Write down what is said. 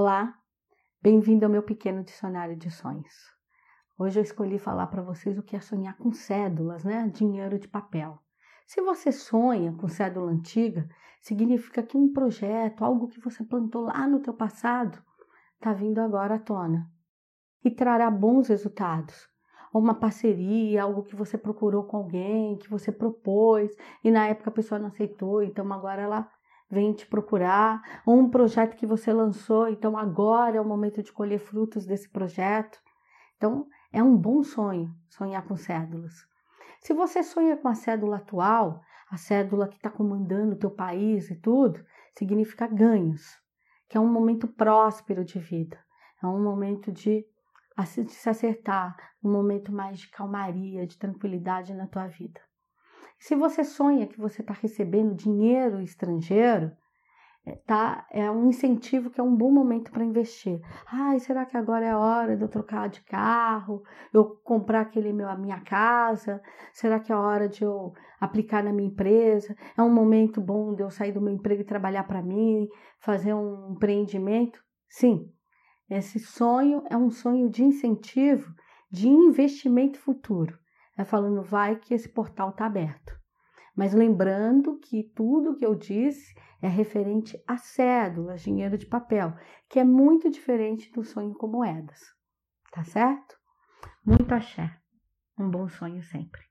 Olá, bem-vindo ao meu pequeno dicionário de sonhos. Hoje eu escolhi falar para vocês o que é sonhar com cédulas, né? Dinheiro de papel. Se você sonha com cédula antiga, significa que um projeto, algo que você plantou lá no teu passado, está vindo agora à tona e trará bons resultados. Ou uma parceria, algo que você procurou com alguém, que você propôs e na época a pessoa não aceitou, então agora ela vem te procurar, ou um projeto que você lançou, então agora é o momento de colher frutos desse projeto. Então, é um bom sonho sonhar com cédulas. Se você sonha com a cédula atual, a cédula que está comandando o teu país e tudo, significa ganhos, que é um momento próspero de vida, é um momento de, de se acertar, um momento mais de calmaria, de tranquilidade na tua vida. Se você sonha que você está recebendo dinheiro estrangeiro, é, tá, é um incentivo que é um bom momento para investir. Ai, será que agora é a hora de eu trocar de carro, eu comprar aquele meu, a minha casa? Será que é a hora de eu aplicar na minha empresa? É um momento bom de eu sair do meu emprego e trabalhar para mim, fazer um empreendimento? Sim, esse sonho é um sonho de incentivo, de investimento futuro. É falando, vai que esse portal está aberto. Mas lembrando que tudo que eu disse é referente a cédulas, dinheiro de papel, que é muito diferente do sonho com moedas. Tá certo? Muito axé. Um bom sonho sempre.